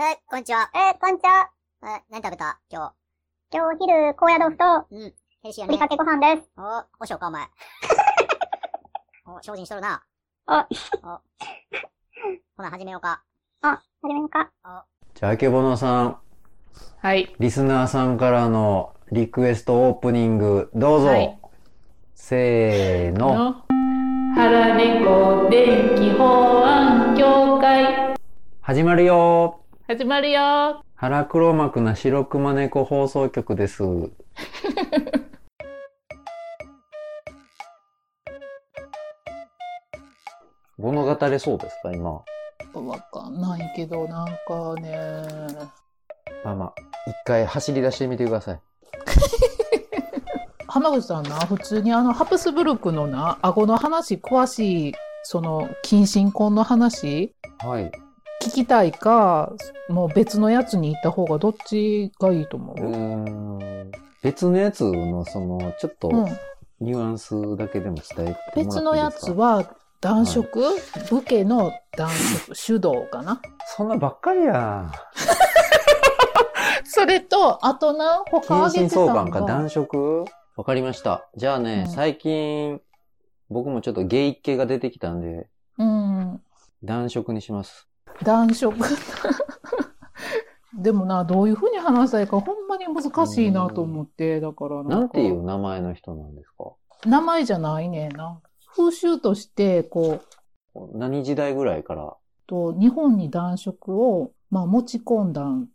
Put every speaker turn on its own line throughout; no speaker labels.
え、こんにちは。
えー、こんにちは。
え、何食べた？今
今日昼、高野豆腐と、
日。うん。ヘルシーや
ふりか
ね。
けご飯です。
お、おしょうか、お前。お、精進しとるな。
あ、
お。ほな、始めようか。
あ、始めようか。
じゃあ、あけぼのさん、
はい。
リスナーさんからのリクエストオープニング、どうぞ。
はい
せーの。
の、腹猫電気法案協会、
始まるよ
始まるよ
腹黒幕な白熊猫放送局です。物語れそうですか、今？
わかんないけど、なんかね、
まあまあ、一回走り出してみてください。
浜口さんな、普通にあの、ハプスブルクのな、顎の話、詳しい、その、近親婚の話、
はい。
聞きたいか、もう別のやつに行った方がどっちがいいと思
う？
う。
別のやつの、その、ちょっと、
うん、
ニュアンスだけでも伝えて
別のやつは、男色、武家の男色、手動かな？
そんなばっかりや。
それと、あとな、他あげてたの
か
が
男色？わかりました。じゃあね、
うん
最近、僕もちょっとゲイ系が出てきたんで、
うん。
男色にします。
男色。でもな、どういうふうに話したらいいか、ほんまに難しいなと思って、だからなんか。
なんていう名前の人なんですか？
名前じゃないねんな。風習として、こう、
何時代ぐらいから？
と日本に男色を、まあ、持ち込んだんっ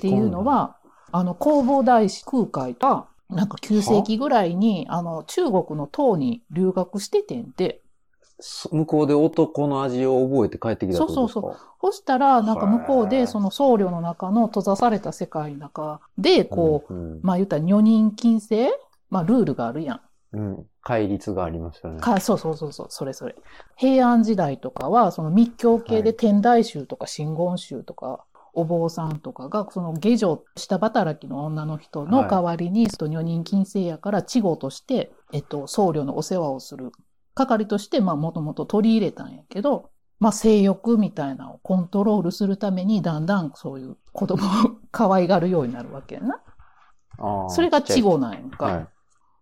ていうの、は、あの、弘法大師空海が、なんか9世紀ぐらいに、あの、中国の唐に留学しててんで、
そ向こうで男の味を覚えて帰ってきたってことですか？
そうそしたら、なんか向こうで、その僧侶の中の閉ざされた世界の中で、こう、
うん、
まあ言ったら女人禁制？まあルールがあるやん。
うん。うん。戒律がありますよね。
かそうそうそうそう、それそれ。平安時代とかは、その密教系
はい
で天台宗とか真言宗とか、お坊さんとかが、その下女、下働きの女の人の代わりに、その女人禁制やから、稚語として、えっと、僧侶のお世話をする係として、まあもともと取り入れたんやけど、まあ性欲みたいなのをコントロールするために、だんだんそういう子供を 可愛がるようになるわけやな。それが稚語
ち
なんやんか。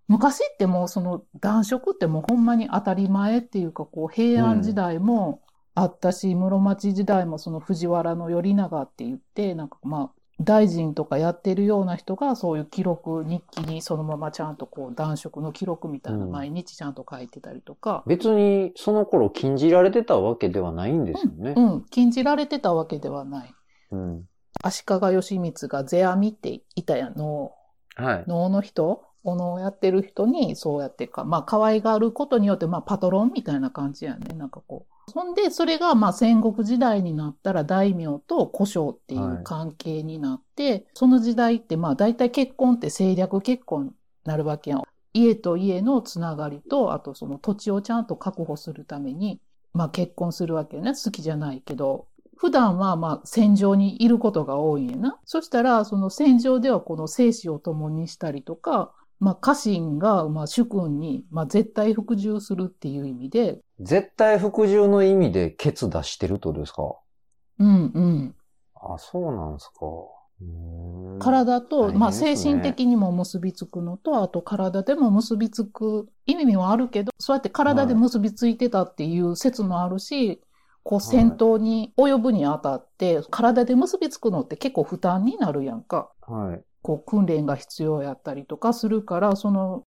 昔ってもうその男色ってもうほんまに当たり前っていうかこう平安時代もあったし、室町時代もその藤原の頼長って言ってなんかまあ大臣とかやってるような人がそういう記録日記にそのままちゃんとこう男色の記録みたいな
うん
毎日ちゃんと書いてたりとか、
別にその頃禁じられてたわけではないんですよね。
うん、禁じられてたわけではない。
うん。
足利義満が世阿弥っていたやんの
はい。
能の人お能をやってる人にそうやってか、まあ可愛がることによって、まあパトロンみたいな感じやね。なんかこう。そんで、それがまあ戦国時代になったら大名と古将っていう関係になって、その時代ってまあ大体結婚って政略結婚になるわけやん。家と家のつながりと、あとその土地をちゃんと確保するために、まあ結婚するわけよね。好きじゃないけど。普段はまあ戦場にいることが多いんやな。そしたら、その戦場ではこの生死を共にしたりとか、まあ家臣がまあ主君にまあ絶対服従するっていう意味で、
絶対服従の意味でケツ出してるってことですか？
うんうん。
あ、そうなんですか。
体と、まあ精神的にも結びつくのと、あと体でも結びつく意味もあるけど、そうやって体で結びついてたっていう説もあるし、こう戦闘に及ぶにあたって、体で結びつくのって結構負担になるやんか。
はい。
こう訓練が必要やったりとかするから、その、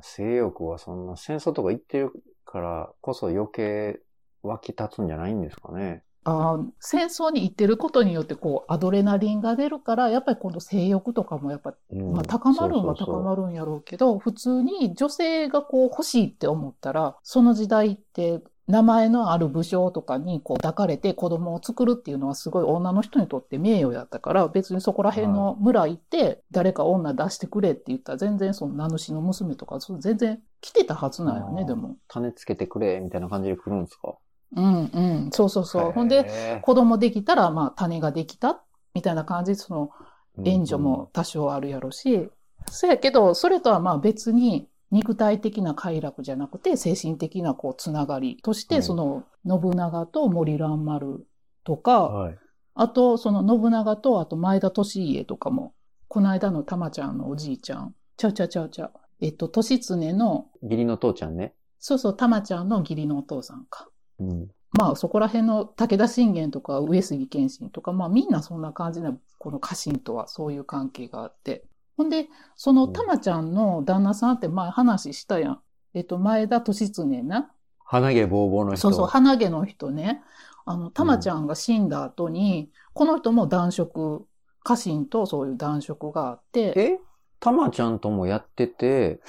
性欲はそんな戦争とか行ってるからこそ余計湧き立つんじゃないんですかね。
あー戦争に行ってることによってこうアドレナリンが出るから、やっぱりこの性欲とかもやっぱ
うん
まあ、高まるんは高まるんやろうけど、普通に女性がこう欲しいって思ったら、その時代って名前のある武将とかにこう抱かれて子供を作るっていうのはすごい女の人にとって名誉やったから、別にそこら辺の村行って誰か女出してくれって言ったら全然その名主の娘とか全然来てたはずなんよね、でも。
種つけてくれ、みたいな感じで来るんですか？
うんうん。そうそうそう。ほんで、
へ
子供できたらまあ種ができたみたいな感じでその
ー
援助も多少あるやろし、そやけど、それとはまあ別に肉体的な快楽じゃなくて、精神的なこうつながりとして、
はい
その信長と森蘭丸とか、
はい。
あと、その信長と、あと前田利家とかも、この間の玉ちゃんのおじいちゃん。ちゃうちゃうちゃうちゃう。えっと、利常の、
義理の父ちゃんね。
そうそう、玉ちゃんの義理のお父さんか。
うん。
まあそこら辺の武田信玄とか上杉謙信とか、まあみんなそんな感じな、この家臣とはそういう関係があって。ほんで、その玉ちゃんの旦那さんって前話したやん。えっと、前田利常な。
鼻毛ぼうぼうの人。
そうそう、鼻毛の人ね。あの、玉ちゃんが死んだ後に、この人も男色、家臣とそういう男色があって、
え？たまちゃんともやってて、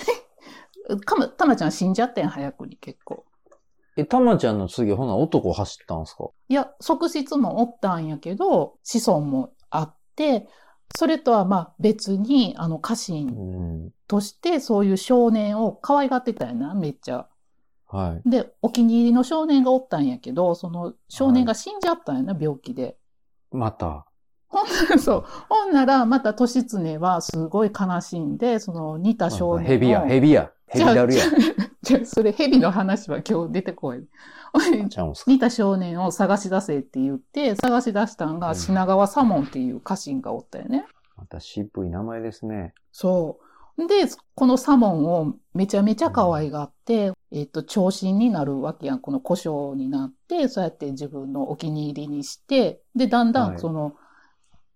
かま玉ちゃん死んじゃってん、早くに結構。
え、たまちゃんの次、ほな男走ったんすか？
いや、側室もおったんやけど、子孫もあって、それとはまあ別に、あの家
う
臣
ん。
としてそういう少年を可愛がってたんやな、めっちゃ。
はい。
で、お気に入りの少年がおったんやけど、その少年が死んじゃったんやな、病気で。
また。
そう。ほんなら、また利常はすごい悲しんで、その似た少年を。
ヘビや、ヘビや。ヘビだるや。
じゃあ、それ蛇の話は今日出てこい。似た少年を探し出せって言って、探し出したんが
うん
品川左門っていう家臣がおったよね。
また渋い名前ですね。
そう。で、この左門をめちゃめちゃ可愛がって、えっと、長身になるわけやん。この故障になって、そうやって自分のお気に入りにして、で、だんだ
はい
んその、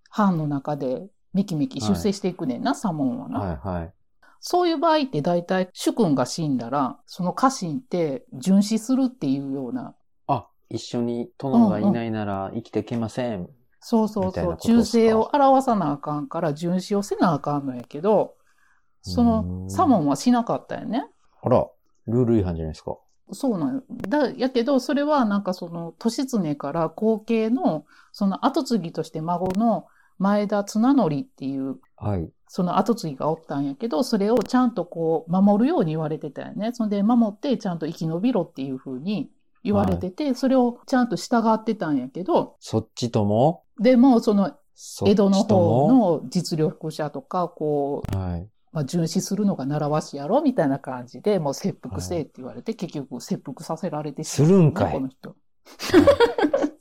藩の中でめきめき出世していくねんな、左門はな。
はいはい。
そういう場合って大体主君が死んだら、その家臣って殉死するっていうような、
あ、一緒に殿がいないなら生きていけません。
そうそうそう、
みたいなことっすか？
忠誠を表さなあかんから殉死をせなあかんのやけど、そうの
ん
左門はしなかったよね。
あら、ルール違反じゃないですか。
そうなんよ。だ、やけど、それはなんかその、利常から後継の、その後継ぎとして孫の前田綱則っていう、
はい。
その後継ぎがおったんやけど、それをちゃんとこう、守るように言われてたよね。そんで、守ってちゃんと生き延びろっていう風に言われてて、それをちゃんと従ってたんやけど、
そっちとも、
でも、その、江戸の方の実力者とか、こう、
はい。
まあ、殉死するのが習わしやろみたいな感じで、もう切腹せえって言われて、結局切腹させられてしまう
するんかい
この人。
うんつ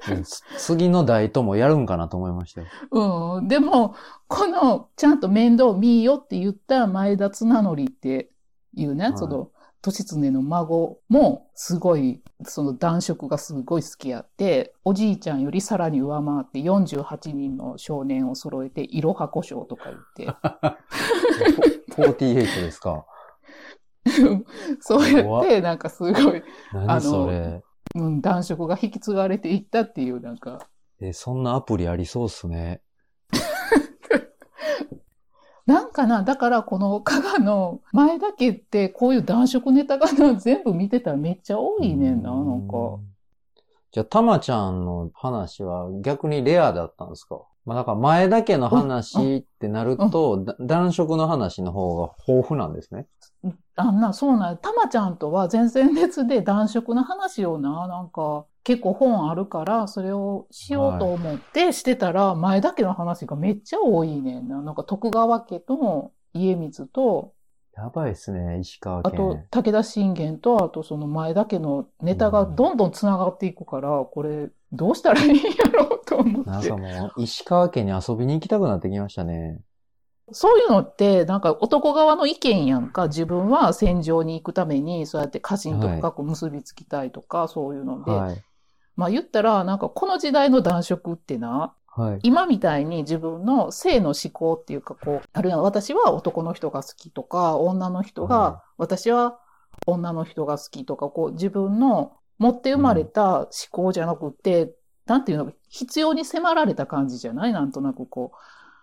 次の代ともやるんかなと思いましたよ。
うん。でも、この、ちゃんと面倒見いよって言った前田綱則っていうね、
はい
その、利常の孫も、すごい、その男色がすごい好きやって、おじいちゃんよりさらに上回って48人の少年を揃えて、いろは故障とか言って、
48ですか？
そうやって、なんかすごい、
何それ。
うん、男色が引き継がれていったっていう、なんか、
え、そんなアプリありそうっすね。
なんかな、だからこの加賀の前田家ってこういう男色ネタがな全部見てたらめっちゃ多いねんな、なんか。
うん。じゃあ、たまちゃんの話は逆にレアだったんですか？まあ、だから前田家の話ってなると、だ男色の話の方が豊富なんですね。
あんな、そうなんたまちゃんとは全然別で男色の話をな、なんか結構本あるから、それをしようと思ってしてたら、前田家の話がめっちゃ多いねんな。なんか徳川家と家光と、
やばいっすね、石川
あと
県。
武田信玄と、あとその前田家のネタがどんどん繋がっていくから、これどうしたらいいんやろうと思って
なんか。もう、石川県に遊びに行きたくなってきましたね。
そういうのって、なんか男側の意見やんか。自分は戦場に行くために、そうやって家臣と深く結びつきたいとか、そういうので。
はい。
まあ言ったら、なんかこの時代の男色ってな、
はい。
今みたいに自分の性の思考っていうか、こう、あるいは私は男の人が好きとか、女の人が、
は
私は女の人が好きとか、こう自分の持って生まれた思考じゃなくて、なんていうの、必要に迫られた感じじゃない？なんとなくこ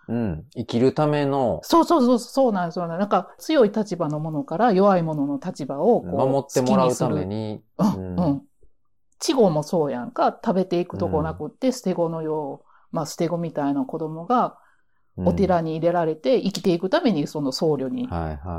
う。
うん。生きるための、
そうそうそう、そうなんです、そうなんか強い立場のものから弱いものの立場を
守ってもらうため
に。うん、うん。稚語もそうやんか。食べていくとこなくって、捨て子のよう、まあ捨て子みたいな子供が
うん
お寺に入れられて生きていくためにその僧侶に。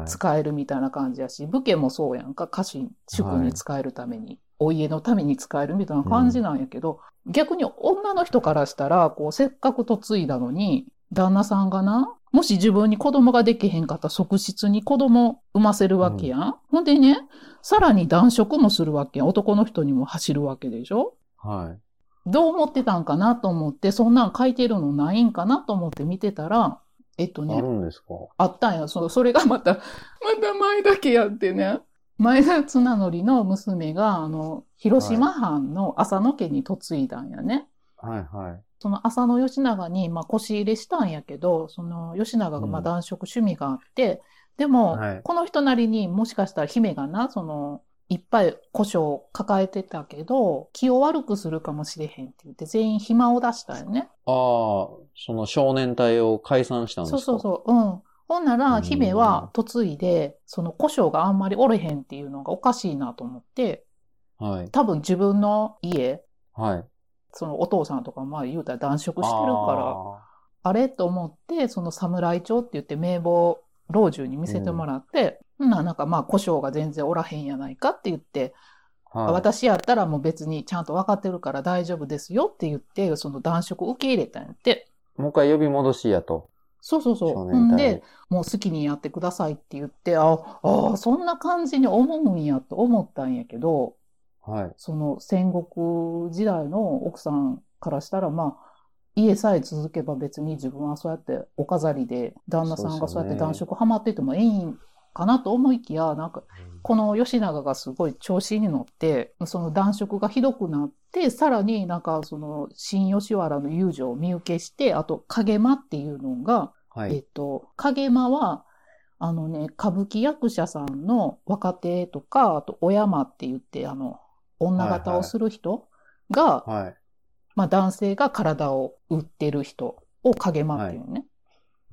使えるみたいな感じやし、武家もそうやんか。家臣、主君に使えるために、お家のために使えるみたいな感じなんやけど、逆に女の人からしたら、こう、せっかく嫁いだのに、旦那さんがな、もし自分に子供ができへんかったら側室に子供産ませるわけやん。ほんでね、さらに男色もするわけやん。男の人にも走るわけでしょ
はい。
どう思ってたんかなと思って、そんなん書いてるのないんかなと思って見てたら、えっとね
ある、んですか？
あったんや。そそれがまた、また前だけやってね。前田綱則の娘が、あの、広島藩の浅野家に嫁いだんやね。
はいはい。
その浅野義長に、まあ、腰入れしたんやけど、その義長がまあ
うん
男色趣味があって、でも、
はい
この人なりにもしかしたら姫がな、その、いっぱい古書を抱えてたけど、気を悪くするかもしれへんって言って、全員暇を出したよね。
ああ、その少年隊を解散したんですか？
そうそうそう。うん。ほんなら、
うん
姫は嫁いで、その古書があんまりおれへんっていうのがおかしいなと思って、
う。はい。
多分自分の家、
はい。
そのお父さんとかまあ言うたら男色してるから、
あ
あれと思って、その侍町って言って名簿、老中に見せてもらって、うん、ななんかまあ古書が全然おらへんやないかって言って、
ーはい。
私やったらもう別にちゃんと分かってるから大丈夫ですよって言って、その男色受け入れたんやって。
もう一回呼び戻しやと。
そうそうそう。で、もう好きにやってくださいって言って、ああ、そんな感じに思うんやと思ったんやけど、
はい。
その戦国時代の奥さんからしたら、まあ、家さえ続けば別に自分はそうやってお飾りで旦那さんがそうやって男色ハマっててもええんかなと思いきや、なんか、この吉永がすごい調子に乗って、その男色がひどくなって、さらになんかその新吉原の遊女を見受けして、あと影間っていうのが、
はい。
えっと、影間は、あのね、歌舞伎役者さんの若手とか、あと、お山って言って、あの、女形をする人が、
はい。
まあ男性が体を売ってる人を影間っていうね。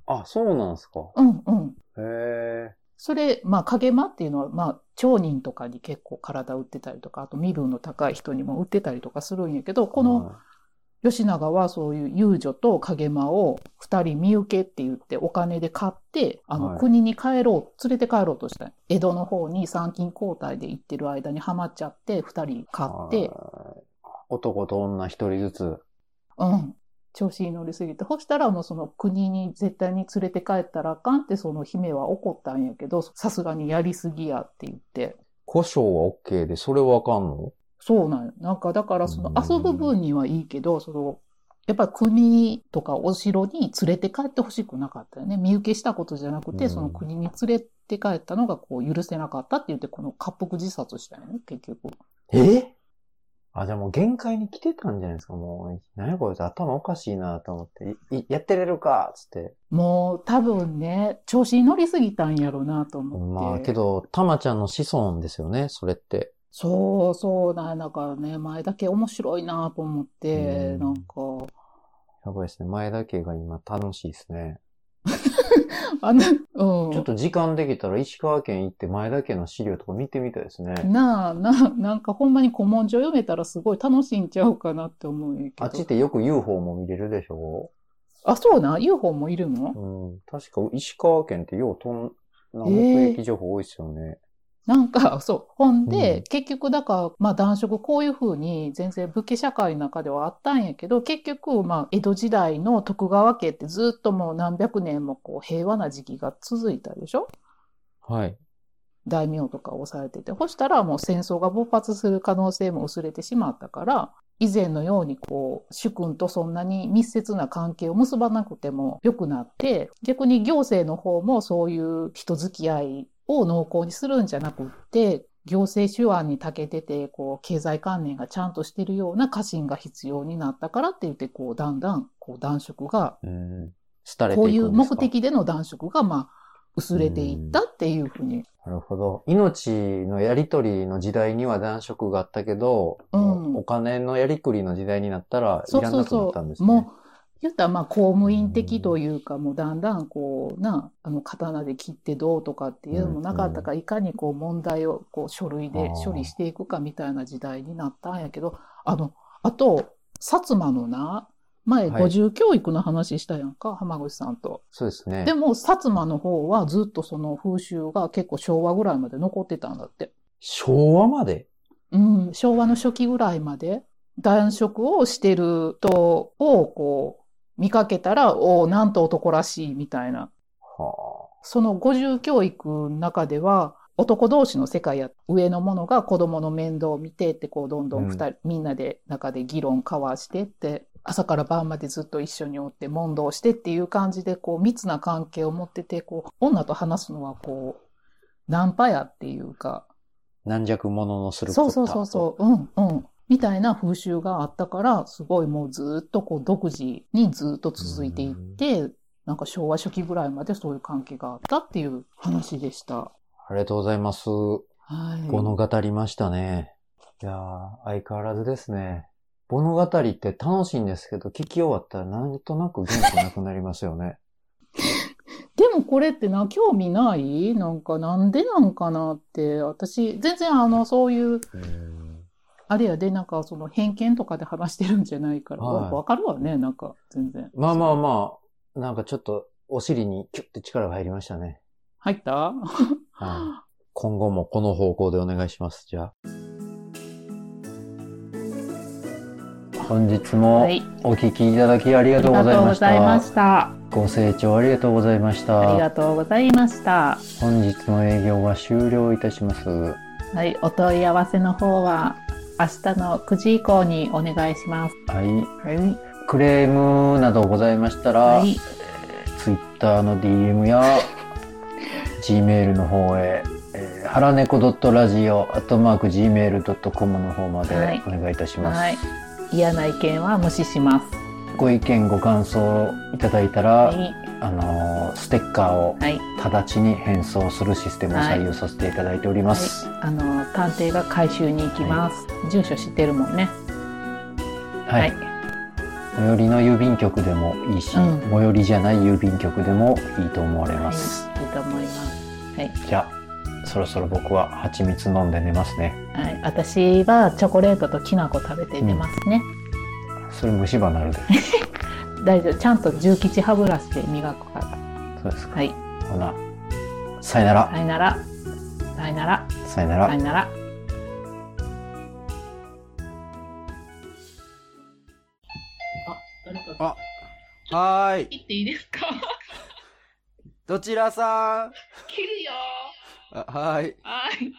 あ、そうなんですか。
うんうん。
へえ。
それ、まあ影間っていうのは、まあ町人とかに結構体売ってたりとか、あと身分の高い人にも売ってたりとかするんやけど、この、
は
吉永はそういう遊女と影間を二人見受けって言ってお金で買って、あの、
はい
国に帰ろう、連れて帰ろうとした。江戸の方に参勤交代で行ってる間にハマっちゃって、二人買って、
はい男と女一人ずつ。
うん。調子に乗りすぎて。そしたらもうその国に絶対に連れて帰ったらあかんってその姫は怒ったんやけど、さすがにやりすぎやって言って。
故障は OK で、それわかんの？
そうなんよ。なんかだからその
うん
遊ぶ分にはいいけど、その、やっぱり国とかお城に連れて帰ってほしくなかったよね。見受けしたことじゃなくて、
うん
その国に連れて帰ったのがこう許せなかったって言って、この滑腹自殺したよね、結局。
え？あ、じゃあもう限界に来てたんじゃないですか、もう。何やこいつ頭おかしいなと思って。いいやってれるかつって。
もう多分ね、調子に乗りすぎたんやろうなと思って。
まあ、けど、たまちゃんの子孫ですよね、それって。
そうそうなんだからね、前だけ面白いなと思って、
うん
なんか、
やばいですね。前田家が今楽しいですね。
あの、うん。
ちょっと時間できたら石川県行って前田家の資料とか見てみたいですね。
なあ、な、なんかほんまに古文書読めたらすごい楽しいんちゃうかなって思うけど。
あっちってよく UFO も見れるでしょ？
あ、そうな ?UFO もいるの？
うん。確か石川県ってようとん、な
えー
目撃情報多いですよね。
なんか、そう。ほんで、
うん
結局だから、まあ男色こういう風に全然武家社会の中ではあったんやけど、結局、まあ江戸時代の徳川家ってずっともう何百年もこう平和な時期が続いたでしょ？
はい。
大名とかを抑えてて、そしたらもう戦争が勃発する可能性も薄れてしまったから、以前のようにこう、主君とそんなに密接な関係を結ばなくても良くなって、逆に行政の方もそういう人付き合いを濃厚にするんじゃなくって、行政手腕に長けてて、こう、経済関連がちゃんとしてるような家臣が必要になったからって言って、こう、だんだん、こう、男色が、
うん。廃れていくんですか？
こういう目的での男色が、まあ、薄れていったっていうふうに
なるほど。命のやりとりの時代には男色があったけど、
うん
お金のやりくりの時代になったらい
そう
らなくな
そうそう。
ったんですね。
もう、言ったらまあ公務員的というか、もうだんだんこうな、あの刀で切ってどうとかっていうのもなかったから、いかにこう問題をこう書類で処理していくかみたいな時代になったんやけど、あの、あと、薩摩のな、前、
はい
五重教育の話したやんか、浜口さんと。
そうですね。
でも、薩摩の方はずっとその風習が結構昭和ぐらいまで残ってたんだって。
昭和まで？
うん、昭和の初期ぐらいまで、男色をしてる人をこう、見かけたら、おお、なんと男らしいみたいな。
は
その五重教育の中では、男同士の世界や、上の者が子供の面倒を見てって、こう、どんどん二人、
う
みんなで中で議論交わしてって、朝から晩までずっと一緒におって、問答してっていう感じで、こう、密な関係を持ってて、こう、女と話すのは、こう、ナンパやっていうか、
軟弱者のする
そうそうそうそう、うん、うん。みたいな風習があったから、すごいもうずっとこう独自にずっと続いていって、なんか昭和初期ぐらいまでそういう関係があったっていう話でした。
ありがとうございます。
はい。
物語りましたね。いやー、相変わらずですね。物語って楽しいんですけど、聞き終わったらなんとなく元気なくなりますよね。
でもこれってな、興味ない？なんかなんでなんかなって、私、全然あの、そういう、あれやで、なんかその偏見とかで話してるんじゃないから、
はい
わかるわね、なんか全然。
まあまあまあ、なんかちょっとお尻にキュッて力が入りましたね。
入った？
はい。今後もこの方向でお願いします。じゃあ。本日も
はい。
お聞きいただきありがとうございました。
ありがとうございました。
ご清聴ありがとうございました。
ありがとうございました。
本日の営業は終了いたします。
はい、お問い合わせの方は明日の9時以降にお願いします。
はい。
はい。
クレームなどございましたら、
はい。
ツイッターの DM や Gmail の方へ、えー、はらねこ .radio.gmail.com の方まで
はい
お願いいたします。
はい。嫌な意見は無視します。
ご意見ご感想いただいたら、
はい。
あのーステッカーを
はい。
直ちに返送するシステムを採用させていただいております。
あの、探偵が回収に行きます。住所知ってるもんね。
はい。
はい
最寄りの郵便局でもいいし、
うん
最寄りじゃない郵便局でもいいと思われます。
はい。いいと思います。はい。
じゃあ、そろそろ僕は蜂蜜飲んで寝ますね。
はい。私はチョコレートときな粉食べて寝ますね。
それ虫歯なるで。
大丈夫。ちゃんと重吉歯ブラシで磨くから。
そうですか。
はい。
ほな、さよなら。
さよなら。さよなら。
さよなら
さよ。なら。あ、誰か
あはーい。
切っていいですか？
どちらさん
切るよ
あはーい。
はい。